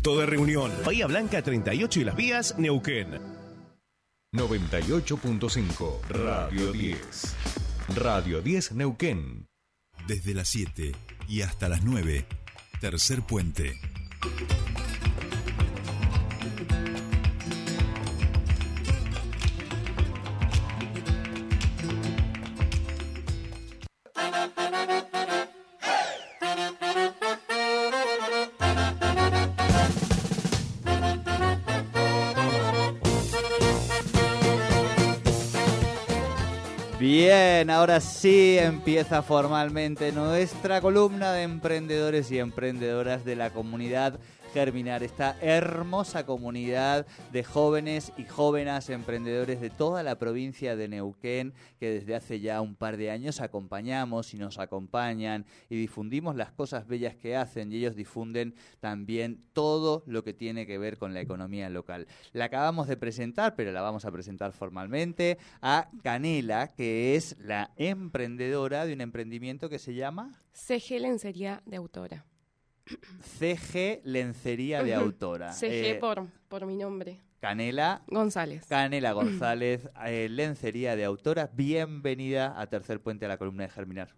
punto de reunión. Bahía Blanca 38 y las vías Neuquén. 98.5 Radio 10. Radio 10 Neuquén. Desde las 7 y hasta las 9. Tercer puente. Ahora sí empieza formalmente nuestra columna de emprendedores y emprendedoras de la comunidad germinar esta hermosa comunidad de jóvenes y jóvenes emprendedores de toda la provincia de Neuquén que desde hace ya un par de años acompañamos y nos acompañan y difundimos las cosas bellas que hacen y ellos difunden también todo lo que tiene que ver con la economía local. La acabamos de presentar, pero la vamos a presentar formalmente a Canela, que es la emprendedora de un emprendimiento que se llama CG Lencería de Autora. CG Lencería de Autora. CG Eh, por, por mi nombre. Canela González. Canela González, eh, Lencería de Autora. Bienvenida a Tercer Puente a la columna de Germinar.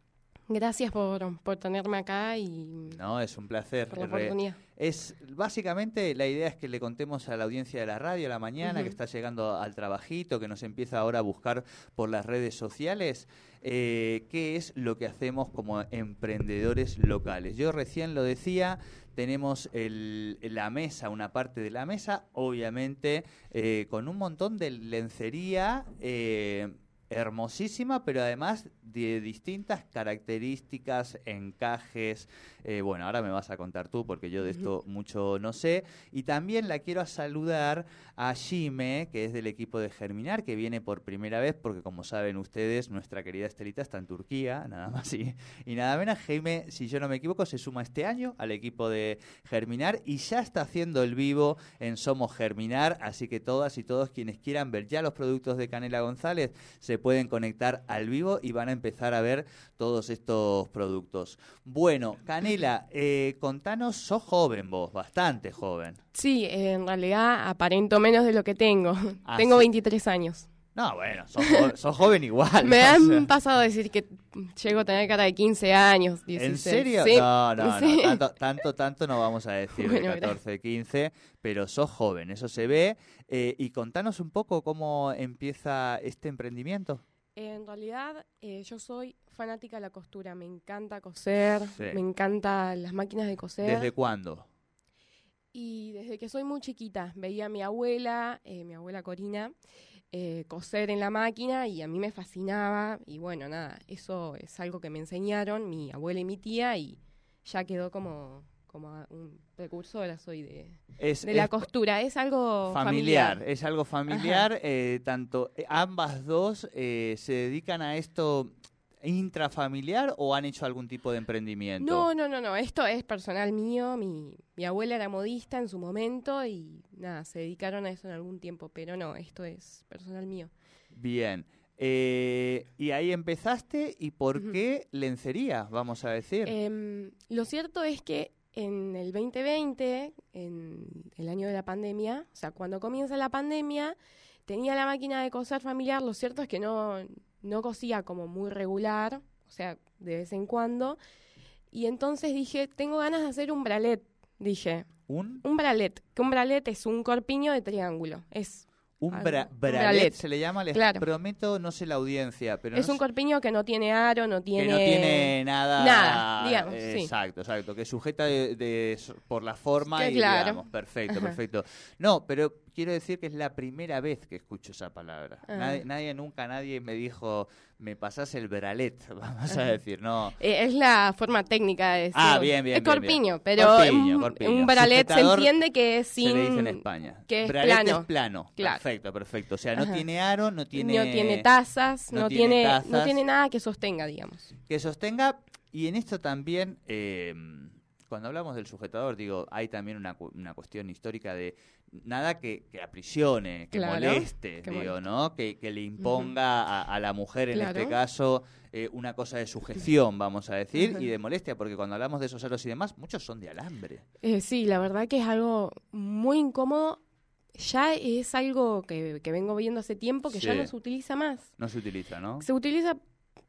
Gracias por, por tenerme acá y No, es un placer. por la oportunidad. Es básicamente la idea es que le contemos a la audiencia de la radio a la mañana que está llegando al trabajito, que nos empieza ahora a buscar por las redes sociales, eh, qué es lo que hacemos como emprendedores locales. Yo recién lo decía, tenemos el- la mesa, una parte de la mesa, obviamente eh, con un montón de lencería. eh, hermosísima, pero además de distintas características, encajes. Eh, bueno, ahora me vas a contar tú porque yo de esto mucho no sé. Y también la quiero saludar a Jime, que es del equipo de Germinar, que viene por primera vez porque como saben ustedes, nuestra querida Estelita está en Turquía, nada más y, y nada menos. Jaime, si yo no me equivoco, se suma este año al equipo de Germinar y ya está haciendo el vivo en Somos Germinar, así que todas y todos quienes quieran ver ya los productos de Canela González se pueden conectar al vivo y van a empezar a ver todos estos productos. Bueno, Canela, eh, contanos, sos joven vos, bastante joven. Sí, en realidad aparento menos de lo que tengo. Ah, tengo sí. 23 años. No, bueno, sos, jo- sos joven igual. Me o sea. han pasado a decir que llego a tener cara de 15 años, 16. ¿En serio? Sí. No, no, Sí. no, tanto, tanto, tanto no vamos a decir de Bueno, 14, 15, pero sos joven, eso se ve. Eh, y contanos un poco cómo empieza este emprendimiento. En realidad, eh, yo soy fanática de la costura. Me encanta coser, Sí. me encantan las máquinas de coser. ¿Desde cuándo? Y desde que soy muy chiquita, veía a mi abuela, eh, mi abuela Corina, eh, coser en la máquina y a mí me fascinaba. Y bueno, nada, eso es algo que me enseñaron mi abuela y mi tía y ya quedó como, como un precursora soy de, Es, de la es costura. Es algo familiar, familiar. es algo familiar. eh, tanto eh, ambas dos eh, se dedican a esto intrafamiliar o han hecho algún tipo de emprendimiento. No, no, no, no, esto es personal mío. Mi, mi abuela era modista en su momento y nada, se dedicaron a eso en algún tiempo, pero no, esto es personal mío. Bien. Eh, y ahí empezaste, ¿y por qué lencería, vamos a decir? Em, lo cierto es que en el 2020, en el año de la pandemia, o sea, cuando comienza la pandemia, tenía la máquina de coser familiar. Lo cierto es que no, no cosía como muy regular, o sea, de vez en cuando. Y entonces dije, tengo ganas de hacer un bralet. Dije, ¿Un? un bralet. Que un bralet es un corpiño de triángulo. Es, Un Algo. bra- Un bralet, bralet. se le llama, les Claro. prometo, no sé la audiencia, pero es no un sé- corpiño que no tiene aro, no tiene... que no tiene nada, nada, digamos, eh, sí. exacto, exacto, que sujeta de, de- por la forma Que y claro. digamos, perfecto, perfecto. No, pero quiero decir que es la primera vez que escucho esa palabra. Ah. Nadie, nadie nunca, nadie me dijo, me pasás el bralet, vamos a decir, no. Eh, es la forma técnica de decir. Ah, bien, bien, Es bien, corpiño, bien. pero Corpiño, un, corpiño. un bralet se entiende que es sin... Se le dice en España. que es bralet plano. es plano. Claro. Perfecto, perfecto. O sea, no Ajá. tiene aro, no tiene... No tiene tazas, no no, tiene tiene, tazas. no tiene nada que sostenga, digamos. que sostenga y en esto también eh, cuando hablamos del sujetador, digo, hay también una, cu- una cuestión histórica de nada que, que aprisione, que Claro, moleste, digo. ¿no? Que, que le imponga a, a la mujer, en Claro. este caso, eh, una cosa de sujeción, vamos a decir, y de molestia, porque cuando hablamos de esos aros y demás, muchos son de alambre. Eh, sí, la verdad que es algo muy incómodo. Ya es algo que, que vengo viendo hace tiempo que ya no se utiliza más. No se utiliza, ¿no? Se utiliza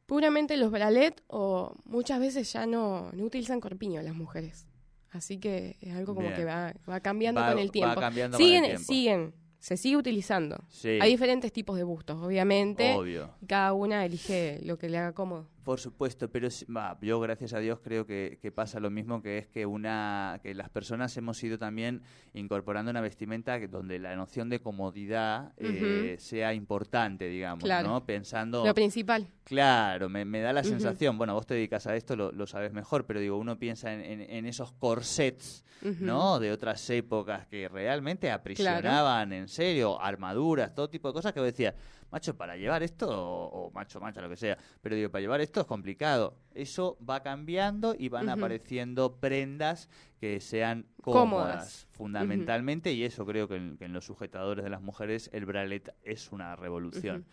puramente los bralets o muchas veces ya no, no utilizan corpiño las mujeres. Así que es algo como Bien. que va, va cambiando Va- con el va tiempo. cambiando con el siguen, tiempo. siguen, se sigue utilizando. Sí, Hay diferentes tipos de bustos, obviamente. obvio. Cada una elige lo que le haga cómodo. Por supuesto, pero va, yo gracias a Dios creo que, que pasa lo mismo, que es que una que las personas hemos ido también incorporando una vestimenta que- donde la noción de comodidad eh, sea importante, digamos, Claro. ¿no? Pensando, Lo principal. claro, me, me da la sensación, bueno, vos te dedicas a esto, lo, lo sabes mejor, pero digo, uno piensa en, en- en esos corsets. ¿no? De otras épocas que realmente aprisionaban, en serio, armaduras, todo tipo de cosas que vos decías, macho, para llevar esto, o, o macho, macha, lo que sea, pero digo, para llevar esto es complicado. Eso va cambiando y van apareciendo prendas que sean Cómodas. cómodas, fundamentalmente, y eso creo que en, que en los sujetadores de las mujeres el bralet es una revolución.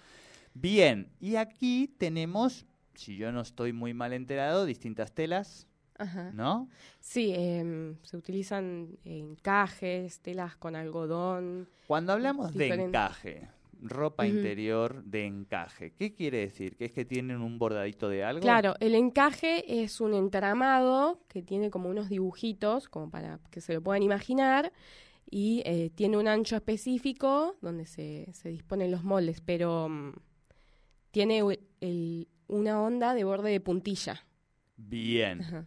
Bien, y aquí tenemos, si yo no estoy muy mal enterado, distintas telas, Ajá. ¿no? Sí, em, se utilizan encajes, telas con algodón. Cuando hablamos de encaje, ropa interior de encaje, ¿qué quiere decir? ¿Que es que tienen un bordadito de algo? Claro, el encaje es un entramado que tiene como unos dibujitos, como para que se lo puedan imaginar, y eh, tiene un ancho específico donde se, se disponen los moldes, pero mm, tiene el- una onda de borde de puntilla. Bien, Ajá.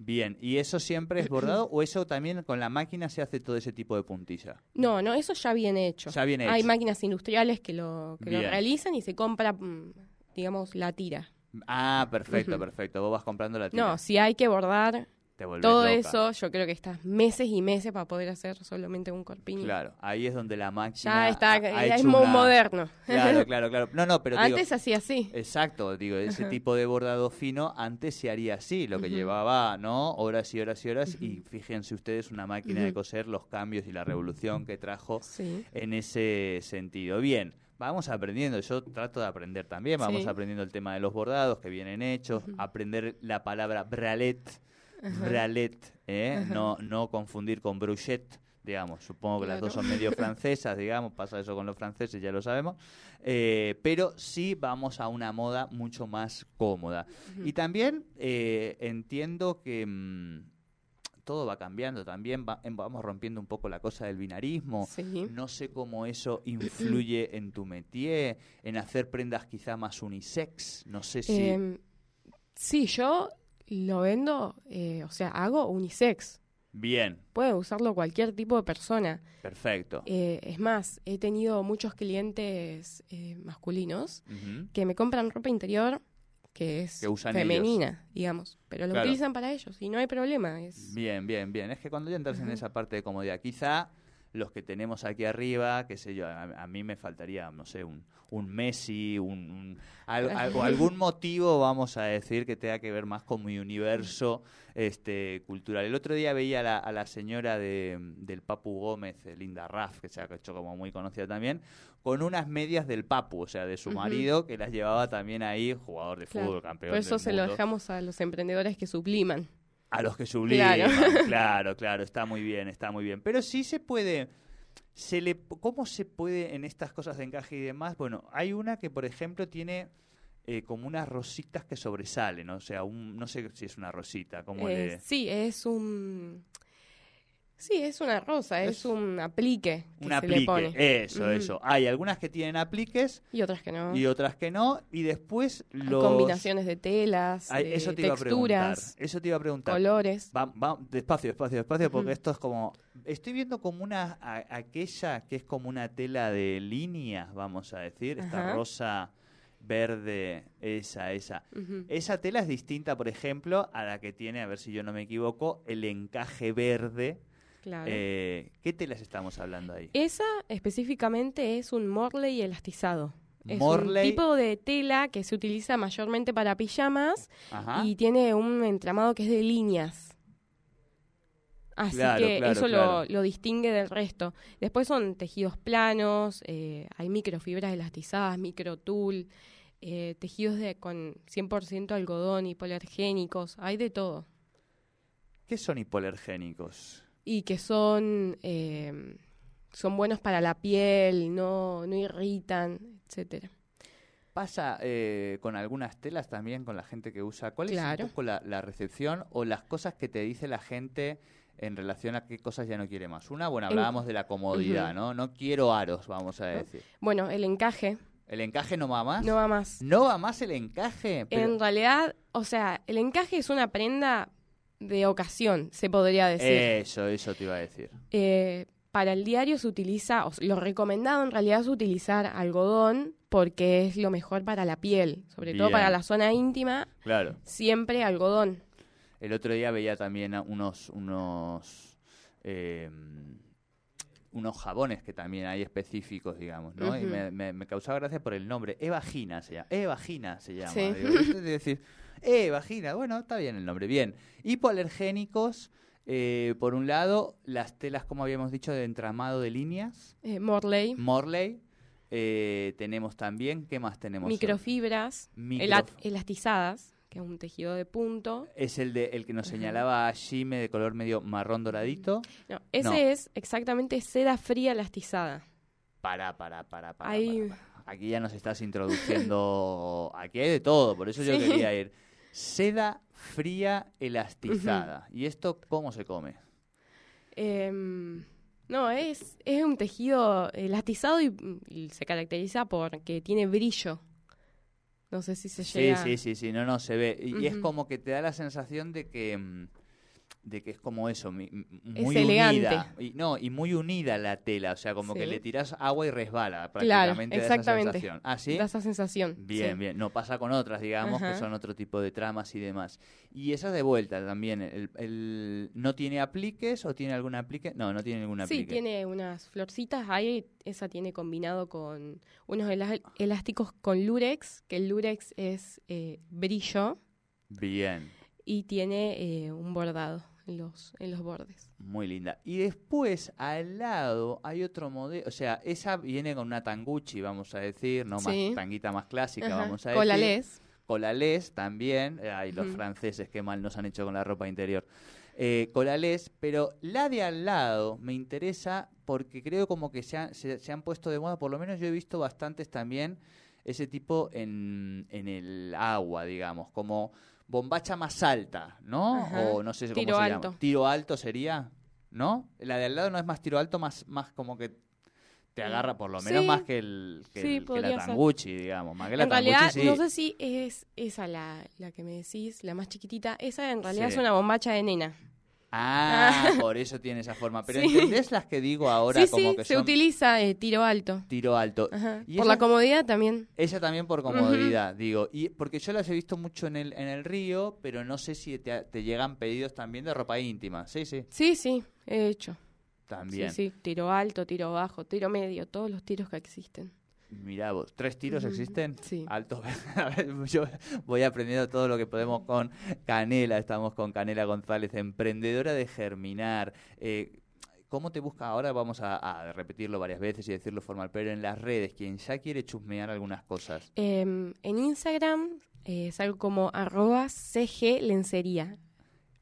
Bien. ¿Y eso siempre es bordado o eso también con la máquina se hace todo ese tipo de puntilla? No, no, eso ya viene hecho. Ya viene Hay hecho. máquinas industriales que lo, que lo realizan y se compra, mm, digamos, la tira. Ah, perfecto, perfecto. Vos vas comprando la tira. No, si hay que bordar te volvés todo loca. eso, yo creo que estás meses y meses para poder hacer solamente un corpiño. Claro, ahí es donde la máquina Ya está, ha- ha ya es muy una- moderno. Claro, claro, claro. No, no, pero Antes hacía así. Exacto, digo, ese tipo de bordado fino antes se haría así, lo que llevaba, ¿no? Horas y horas y horas y fíjense ustedes una máquina de coser, los cambios y la revolución que trajo Sí. en ese sentido. Bien, vamos aprendiendo, yo trato de aprender también, vamos Sí. aprendiendo el tema de los bordados que vienen hechos, aprender la palabra bralet, bralet, ¿eh? no, no confundir con bruchet, digamos, supongo que las dos son medio francesas, digamos, pasa eso con los franceses, ya lo sabemos, eh, pero sí vamos a una moda mucho más cómoda. Y también eh, entiendo que... mm, todo va cambiando también, va- vamos rompiendo un poco la cosa del binarismo. Sí. No sé cómo eso influye en tu métier, en hacer prendas quizá más unisex. No sé si. Em, sí, yo lo vendo, eh, o sea, hago unisex. Bien, Puede usarlo cualquier tipo de persona. perfecto. Eh, es más, he tenido muchos clientes eh, masculinos que me compran ropa interior que es Que usan femenina, digamos, pero lo Claro. utilizan para ellos y no hay problema. Es... Bien, bien, bien. Es que cuando ya entras en esa parte de comodidad, quizá los que tenemos aquí arriba, qué sé yo, a, a mí me faltaría, no sé, un, un Messi, un, un- al- al- o algún motivo, vamos a decir, que tenga que ver más con mi universo este cultural. El otro día veía a la, a la señora de, del Papu Gómez, eh, Linda Raff, que se ha hecho como muy conocida también, con unas medias del Papu, o sea, de su marido, que las llevaba también ahí, jugador de Claro. fútbol, campeón Por eso del se lo mundo. dejamos a los emprendedores que subliman. A los que subliman, Claro. claro. claro, está muy bien, está muy bien. Pero sí se puede, se le, ¿cómo se puede en estas cosas de encaje y demás? Bueno, hay una que, por ejemplo, tiene eh, como unas rositas que sobresalen, o sea, un, no sé si es una rosita, como Eh, le... Sí, es un... Sí, es una rosa, es, Es un aplique que Un se aplique, le pone. eso, eso. Hay algunas que tienen apliques Y otras que no. y otras que no, y después Hay los... combinaciones de telas, de eso te iba a preguntar, texturas, eso te iba a preguntar. colores. Va, va, despacio, despacio, despacio, porque esto es como... Estoy viendo como una... a- aquella que es como una tela de líneas, vamos a decir, esta Ajá. rosa, verde, esa, esa. Esa tela es distinta, por ejemplo, a la que tiene, a ver si yo no me equivoco, el encaje verde. Claro. Eh, ¿Qué telas estamos hablando ahí? Esa específicamente es un Morley elastizado. Es Morley- un tipo de tela que se utiliza mayormente para pijamas Ajá. y tiene un entramado que es de líneas. Así Claro, que claro, eso claro. Lo, lo distingue del resto. Después son tejidos planos, eh, hay microfibras elastizadas, microtul, eh, tejidos de, con 100% algodón, hipoalergénicos, hay de todo. ¿Qué son hipoalergénicos? Y que son, eh, son buenos para la piel, no, no irritan, etcétera. ¿Pasa eh, con algunas telas también con la gente que usa? ¿Cuál es Claro. un poco la, la recepción o las cosas que te dice la gente en relación a qué cosas ya no quiere más? Una, bueno, En- hablábamos de la comodidad. ¿no? No quiero aros, vamos a decir. Bueno, el encaje ¿El encaje no va más? no va más. ¿No va más el encaje? Pero- En realidad, o sea, el encaje es una prenda de ocasión, se podría decir. Eso, eso te iba a decir. Eh, para el diario se utiliza, o lo recomendado en realidad es utilizar algodón porque es lo mejor para la piel, sobre todo para la zona íntima, Claro. siempre algodón. El otro día veía también unos unos eh, unos jabones que también hay específicos, digamos, ¿no? Y me, me- me causaba gracia por el nombre. E-vagina se llama. E-vagina se llama. Sí. Digo, de decir, E-vagina. Bueno, está bien el nombre. Bien. Hipoalergénicos, eh, por un lado, las telas, como habíamos dicho, de entramado de líneas. Eh, Morley, Morley. Eh, tenemos también, ¿qué más tenemos? microfibras, Micro- ela- elastizadas, que es un tejido de punto. Es el de el que nos señalaba Jime de color medio marrón doradito. No, ese No. es exactamente seda fría elastizada. Para, para, para, para. Ahí- para, para. Aquí ya nos estás introduciendo. Aquí hay de todo, por eso yo Sí. quería ir. Seda fría elastizada. ¿Y esto cómo se come? Em, no, es, es un tejido elastizado y, y se caracteriza porque tiene brillo. No sé si se Sí, llega. sí, sí, sí, no, no, se ve. Y, y es como que te da la sensación de que. De que es como eso, Es muy elegante. unida. Y, no, y muy unida la tela, o sea, como que Sí. le tiras agua y resbala Claro, prácticamente da esa exactamente. sensación. ¿Ah, sí? Da esa sensación. Bien, sí. bien. No pasa con otras, digamos, que son otro tipo de tramas y demás. Y esa de vuelta también. El, el- ¿No tiene apliques o tiene algún aplique? No, no tiene ningún Sí, aplique. tiene unas florcitas ahí. Esa tiene combinado con unos elásticos con lurex, que el lurex es eh, brillo Bien, y tiene eh, un bordado en los, en los bordes. muy linda. Y después, al lado, hay otro modelo. O sea, esa viene con una tanguchi, vamos a decir, no más tanguita más clásica, Ajá, vamos a decir. les. Colalés también. eh, Ay, los franceses, qué mal nos han hecho con la ropa interior. Eh, colalés, pero la de al lado me interesa porque creo como que se, han- se, se han puesto de moda, por lo menos yo he visto bastantes también ese tipo en, en el agua, digamos, como bombacha más alta, ¿no? Ajá. O no sé cómo Tiro se alto. llama. Tiro alto sería, ¿no? La de al lado no es más tiro alto, más, más como que te agarra por lo menos Sí. más que, el, que, Sí, el- que podría la ser. tanguchi, digamos. Más que la En tanguchi, realidad, sí. no sé si es esa la, la que me decís, la más chiquitita. Esa en realidad es una bombacha de nena. Ah, por eso tiene esa forma. Pero Sí. ¿entendés las que digo ahora sí, como sí, que se son utiliza eh, tiro alto. tiro alto? Ajá. Y Por la comodidad también. Ella también por comodidad, digo. y Porque yo las he visto mucho en el, en el río, pero no sé si te, te llegan pedidos también de ropa íntima. Sí, sí, Sí, sí, he hecho. también. Sí, sí, tiro alto, tiro bajo, tiro medio, todos los tiros que existen. Mirá vos, ¿tres tiros existen? sí. Alto. Yo voy aprendiendo todo lo que podemos con Canela. Estamos con Canela González, emprendedora de Germinar. Eh, ¿Cómo te busca ahora? Vamos a, a repetirlo varias veces y decirlo formal, pero en las redes, quien ya quiere chusmear algunas cosas. Em, en Instagram eh, es algo como arroba CG lencería.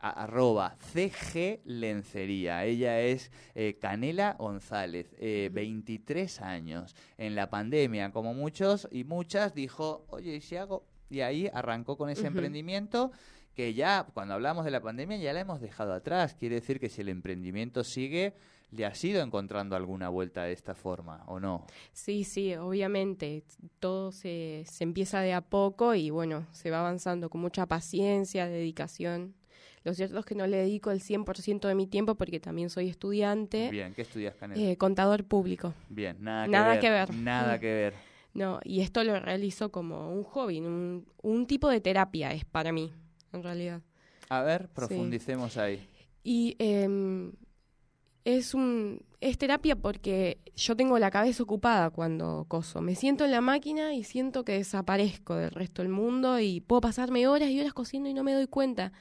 A- arroba CG Lencería. Ella es eh, Canela González, eh, 23 años. En la pandemia, como muchos y muchas, dijo, oye, ¿y si hago? Y ahí arrancó con ese emprendimiento que ya, cuando hablamos de la pandemia, ya la hemos dejado atrás. Quiere decir que si el emprendimiento sigue, le has ido encontrando alguna vuelta de esta forma, ¿o no? Sí, sí, obviamente. Todo se, se empieza de a poco y bueno, se va avanzando con mucha paciencia, dedicación. Lo cierto es que no le dedico el 100% de mi tiempo porque también soy estudiante, Bien, ¿qué estudias, Canela? eh, contador público. Bien, nada que nada ver. que ver. Nada Mm. que ver. No, y esto lo realizo como un hobby, un, un tipo de terapia es para mí, en realidad. A ver, profundicemos ahí. Y em, es un es terapia porque yo tengo la cabeza ocupada cuando coso. Me siento en la máquina y siento que desaparezco del resto del mundo y puedo pasarme horas y horas cosiendo y no me doy cuenta.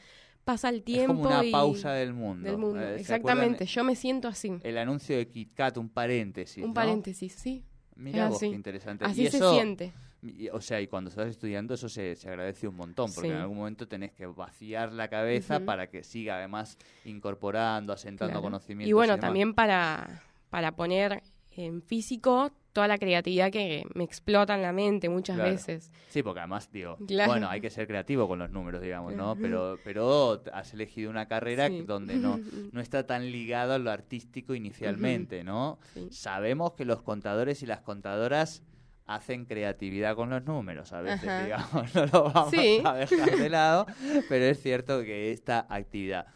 Pasa el Es tiempo como una y pausa del mundo. del mundo. Eh, ¿se Exactamente, yo me siento así. El anuncio de KitKat, un paréntesis. Un ¿no? paréntesis, sí. Es vos, qué interesante. Así y se eso, siente. y- O sea, y cuando estás estudiando eso se, se agradece un montón, porque Sí. en algún momento tenés que vaciar la cabeza para que siga además incorporando, asentando Claro. conocimientos. Y bueno, también para, para poner en físico toda la creatividad que me explota en la mente muchas Claro. veces. Sí, porque además, digo, Claro. bueno, hay que ser creativo con los números, digamos, ¿no? Pero, pero has elegido una carrera Sí. donde no, no está tan ligado a lo artístico inicialmente, ¿no? Sí. Sabemos que los contadores y las contadoras hacen creatividad con los números, a veces, Ajá. digamos, no lo vamos Sí. a dejar de lado, pero es cierto que esta actividad.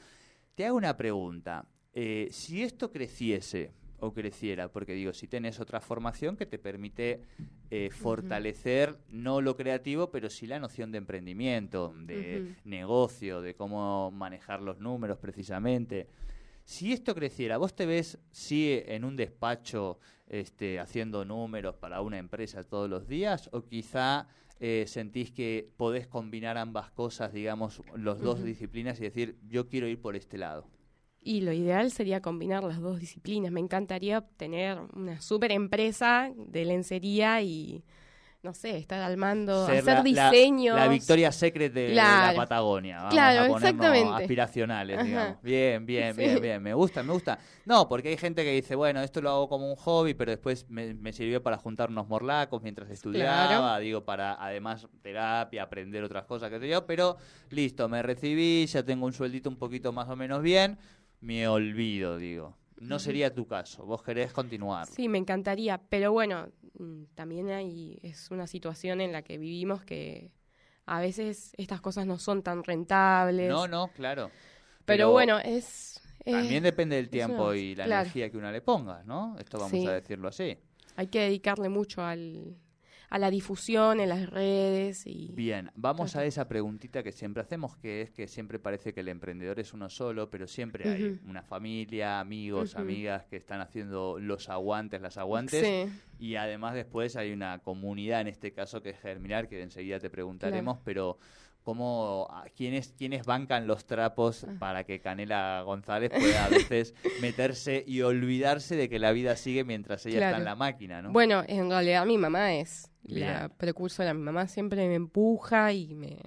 Te hago una pregunta. Eh, si esto creciese o creciera, porque digo, si tenés otra formación que te permite eh, fortalecer no lo creativo, pero sí la noción de emprendimiento, de negocio, de cómo manejar los números precisamente. Si esto creciera, ¿vos te ves sí en un despacho este, haciendo números para una empresa todos los días? ¿O quizá eh, sentís que podés combinar ambas cosas, digamos, los dos disciplinas y decir, yo quiero ir por este lado? Y lo ideal sería combinar las dos disciplinas. Me encantaría tener una super empresa de lencería y, no sé, estar al mando, Ser hacer la- la- diseños. La, Victoria Secret de, de la. Patagonia. Vamos Claro, a exactamente. aspiracionales, Ajá. digamos. Bien, bien, Sí. bien, bien. Me gusta, me gusta. No, porque hay gente que dice, bueno, esto lo hago como un hobby, pero después me, me sirvió para juntar unos morlacos mientras estudiaba, Claro. digo, para además terapia, aprender otras cosas, que sé yo. Pero listo, me recibí, ya tengo un sueldito un poquito más o menos bien, me olvido, digo. No sería tu caso, vos querés continuar. Sí, me encantaría, pero bueno, mm, también hay, es una situación en la que vivimos que a veces estas cosas no son tan rentables. No, no, claro. pero, bueno, es... es- También depende del tiempo una- y la claro. energía que una le ponga, ¿no? Esto vamos Sí. a decirlo así. Hay que dedicarle mucho al, a la difusión en las redes y... Bien, vamos a esa preguntita que siempre hacemos, que es que siempre parece que el emprendedor es uno solo, pero siempre hay una familia, amigos, amigas que están haciendo los aguantes, las aguantes, Sí, y además después hay una comunidad, en este caso que es Germinar, que enseguida te preguntaremos, pero cómo a- quiénes quiénes bancan los trapos Ah. para que Canela González pueda a veces meterse y olvidarse de que la vida sigue mientras ella está Claro. en la máquina, ¿no? Bueno, en realidad mi mamá es Bien. la precursora. Mi mamá siempre me empuja y me,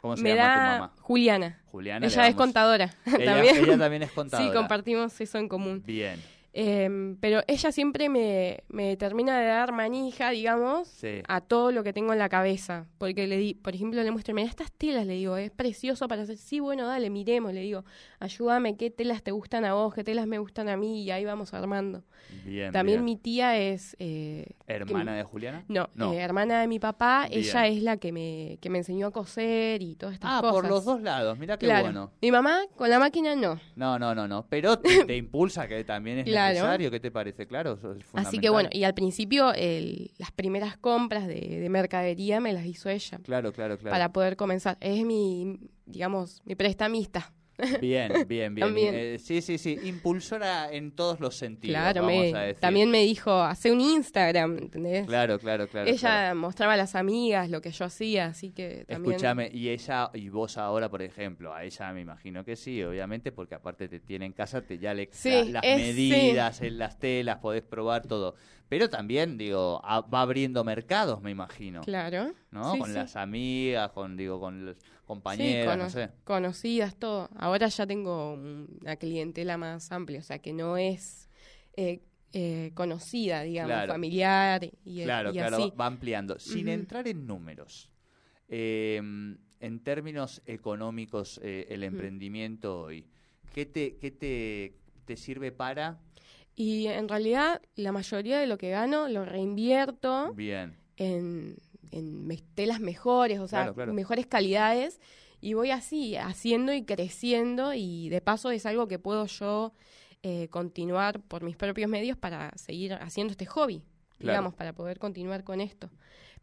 ¿Cómo se me llama da... tu mamá? Juliana. Juliana. Ella le es contadora Ella, también. ella también es contadora. Sí, compartimos eso en común. Bien, Em, pero ella siempre me, me termina de dar manija, digamos, sí. a todo lo que tengo en la cabeza. Porque le di, por ejemplo, le muestro, mira estas telas, le digo, es precioso para hacer. Sí, bueno, dale, miremos, le digo, ayúdame, qué telas te gustan a vos, qué telas me gustan a mí, y ahí vamos armando. Bien, También bien. mi tía es... eh, ¿Hermana que- de Juliana? No, No. eh, hermana de mi papá, Bien. ella es la que me, que me enseñó a coser y todas estas Ah, cosas. por los dos lados, mira qué Claro. bueno. Mi mamá con la máquina no. No, no, no, no. Pero te, te impulsa que también es Claro. Necesario. ¿Qué te parece? Claro, eso es Así que bueno, y al principio el- las primeras compras de, de mercadería me las hizo ella Claro, claro, claro. para poder comenzar. Es mi, digamos, mi prestamista. Bien, bien, bien. También. Eh, sí, sí, sí. Impulsora en todos los sentidos, claro, vamos me- a decir. también me dijo, hace un Instagram, ¿entendés? Claro, claro, claro. ella claro. mostraba a las amigas lo que yo hacía, así que también... Escúchame, y ella, y vos ahora, por ejemplo, a ella me imagino que sí, obviamente, porque aparte te tiene en casa, te ya le Sí, la- las es- medidas, en las telas, podés probar todo. Pero también, digo, a- va abriendo mercados, me imagino. Claro. ¿No? Sí, con sí. las amigas, con, digo, con los compañeras, cono- no sé. conocidas, todo. Ahora ya tengo una clientela más amplia, o sea que no es eh, eh, conocida, digamos, Claro. familiar y, Claro, y claro, así. va- ampliando. Sin entrar en números, eh, en términos económicos, eh, el emprendimiento hoy, ¿qué te, qué te, te sirve para? Y en realidad la mayoría de lo que gano lo reinvierto Bien, en, en me- telas mejores, o sea, Claro, claro. mejores calidades. Y voy así, haciendo y creciendo y de paso es algo que puedo yo eh, continuar por mis propios medios para seguir haciendo este hobby, Claro. digamos, para poder continuar con esto.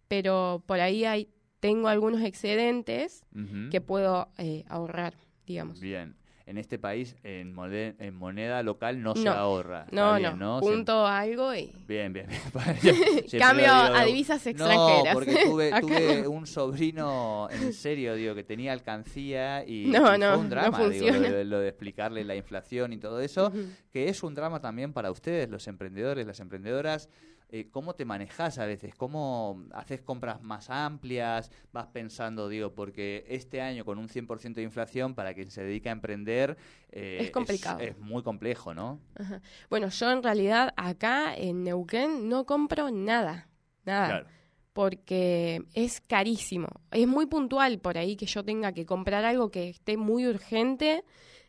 Pero por ahí hay, tengo algunos excedentes que puedo eh, ahorrar, digamos. bien. En este país en, mode- en moneda local no, se No. ahorra. No, bien, no, punto algo y... Bien, bien, bien. Cambio digo, a divisas No, extranjeras. porque tuve, tuve no. un sobrino, en serio, digo, que tenía alcancía y, No, no, fue un no drama, digo, lo, de, lo de explicarle la inflación y todo eso, que es un drama también para ustedes, los emprendedores, las emprendedoras. Eh, ¿Cómo te manejas a veces? ¿Cómo haces compras más amplias? ¿Vas pensando, digo, porque este año con un 100% de inflación, para quien se dedica a emprender, eh, Es complicado. Es, muy complejo, ¿no? Ajá. Bueno, yo en realidad acá en Neuquén no compro nada, nada. Claro. porque es carísimo. Es muy puntual por ahí que yo tenga que comprar algo que esté muy urgente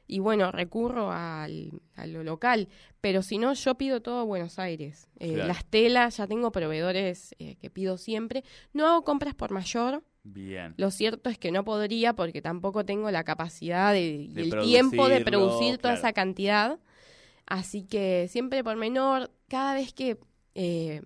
y bueno, recurro al, a lo local. Pero si no, yo pido todo a Buenos Aires. Eh, Claro. Las telas, ya tengo proveedores eh, que pido siempre. No hago compras por mayor. Bien. Lo cierto es que no podría porque tampoco tengo la capacidad de- y De el tiempo de producir toda claro. esa cantidad. Así que siempre por menor, cada vez que eh,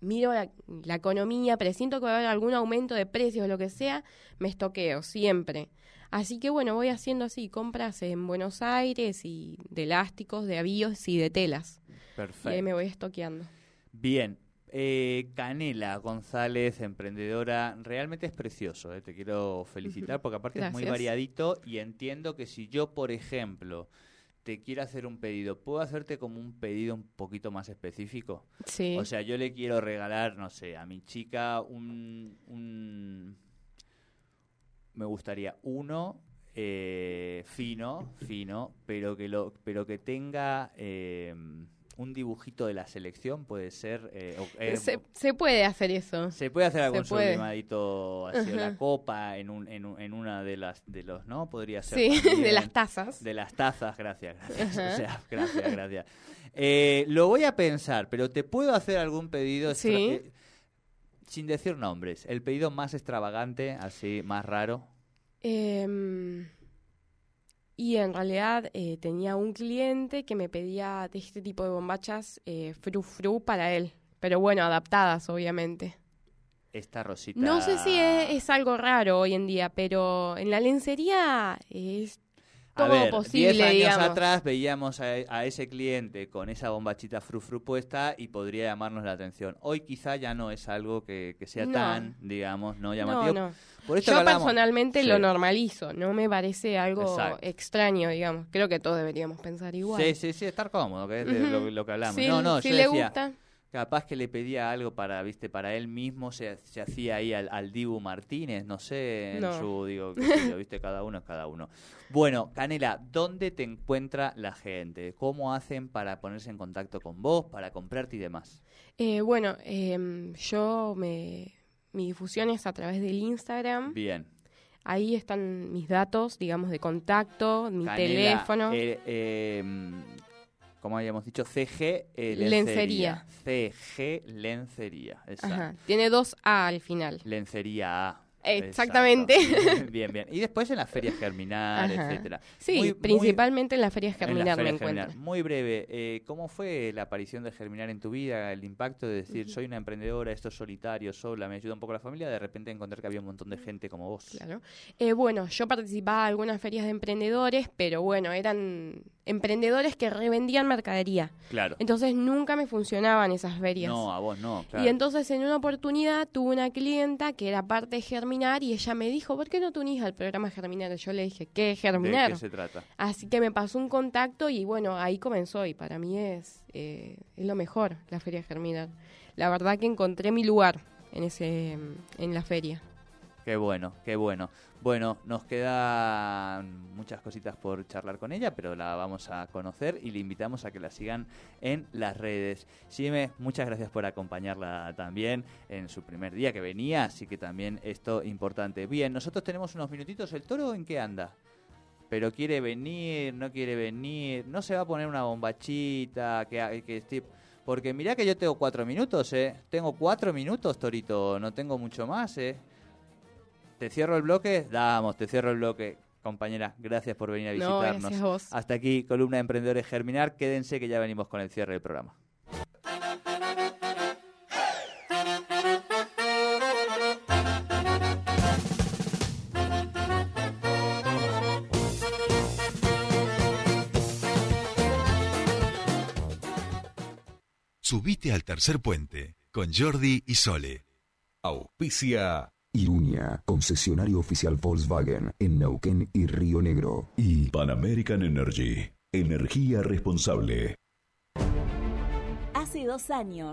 miro la, la economía, presiento que va a haber algún aumento de precios o lo que sea, me estoqueo siempre. Así que bueno, voy haciendo así compras en Buenos Aires y de elásticos, de avíos y de telas. Y Perfecto. ahí me voy estoqueando. Bien. Eh, Canela González, emprendedora, realmente es precioso, eh, te quiero felicitar porque aparte es muy variadito y entiendo que si yo, por ejemplo, te quiero hacer un pedido, ¿puedo hacerte como un pedido un poquito más específico? Sí. O sea, yo le quiero regalar, no sé, a mi chica un... un me gustaría uno eh, fino, fino, pero que lo, pero que tenga eh, un dibujito de la selección, puede ser. eh, o- eh, se, se puede hacer eso. se puede hacer algún sublimadito así, o la Ajá. copa en, un, en, en una de las de los, ¿no? Podría ser. Sí, de las tazas. De las tazas, gracias, gracias. Ajá. O sea, gracias, gracias. Eh, lo voy a pensar, pero te puedo hacer algún pedido Sí. eh, sin decir nombres. El pedido más extravagante, así, más raro. Em, y en realidad eh, tenía un cliente que me pedía de este tipo de bombachas eh, fru fru para él. Pero bueno, adaptadas, obviamente. Esta rosita. No sé si es, es algo raro hoy en día, pero en la lencería es A todo ver, posible, 10 años digamos. atrás veíamos a, a ese cliente con esa bombachita frufru puesta y podría llamarnos la atención. Hoy quizá ya no es algo que, que sea No. tan, digamos, no No, llamativo. no. Por esto Yo hablamos- personalmente Sí. lo normalizo, no me parece algo Exacto. extraño, digamos. Creo que todos deberíamos pensar igual. Sí, sí, sí, estar cómodo, que es de lo, lo que hablamos. Si, no, no, si yo le decía, gusta. Capaz que le pedía algo para, viste, para él mismo, se, se hacía ahí al, al Dibu Martínez, no sé, en No. su, digo, yo, viste, cada uno es cada uno. Bueno, Canela, ¿dónde te encuentra la gente? ¿Cómo hacen para ponerse en contacto con vos, para comprarte y demás? Eh, bueno, em, yo me... Mi difusión es a través del Instagram. Bien. Ahí están mis datos, digamos, de contacto, mi Canela, teléfono. eh, eh, como habíamos dicho, CG eh, Lencería. CG Lencería, exacto. Ajá. Tiene dos A al final. Lencería A. Exactamente. Exacto. Bien, bien. Y después en las ferias Germinar, Ajá. etcétera. Sí, Muy- muy- principalmente en las ferias las Germinar me encuentro. Muy breve, eh, ¿cómo fue la aparición de Germinar en tu vida? El impacto de decir, soy una emprendedora, esto es solitario, sola, me ayuda un poco la familia, de repente encontrar que había un montón de gente como vos. Claro. Eh, bueno, yo participaba en algunas ferias de emprendedores, pero bueno, eran emprendedores que revendían mercadería. Claro. Entonces nunca me funcionaban esas ferias. No, a vos no, claro. Y entonces en una oportunidad tuve una clienta que era parte de Germinar y ella me dijo, ¿por qué no te unís al programa Germinar? Y yo le dije, ¿qué es ¿De Germinar? qué se trata? Así que me pasó un contacto y bueno, ahí comenzó y para mí es, eh, es lo mejor la feria Germinar. La verdad que encontré mi lugar en, ese, en la feria. Qué bueno, qué bueno. Bueno, nos quedan muchas cositas por charlar con ella, pero la vamos a conocer y le invitamos a que la sigan en las redes. Sime, muchas gracias por acompañarla también en su primer día que venía, así que también esto importante. Bien, nosotros tenemos unos minutitos. ¿El toro en qué anda? Pero quiere venir, no quiere venir, no se va a poner una bombachita, que, que Porque mirá que yo tengo cuatro minutos, ¿eh? Tengo cuatro minutos, Torito, no tengo mucho más, ¿eh? te cierro el bloque, damos, te cierro el bloque. Compañera, gracias por venir a visitarnos. Hasta aquí, columna de emprendedores germinar. Quédense que ya venimos con el cierre del programa. Subite al tercer puente con Jordi y Sole. Auspicia Irunia, concesionario oficial Volkswagen en Neuquén y Río Negro. y Pan American Energy. Energía responsable. Hace dos años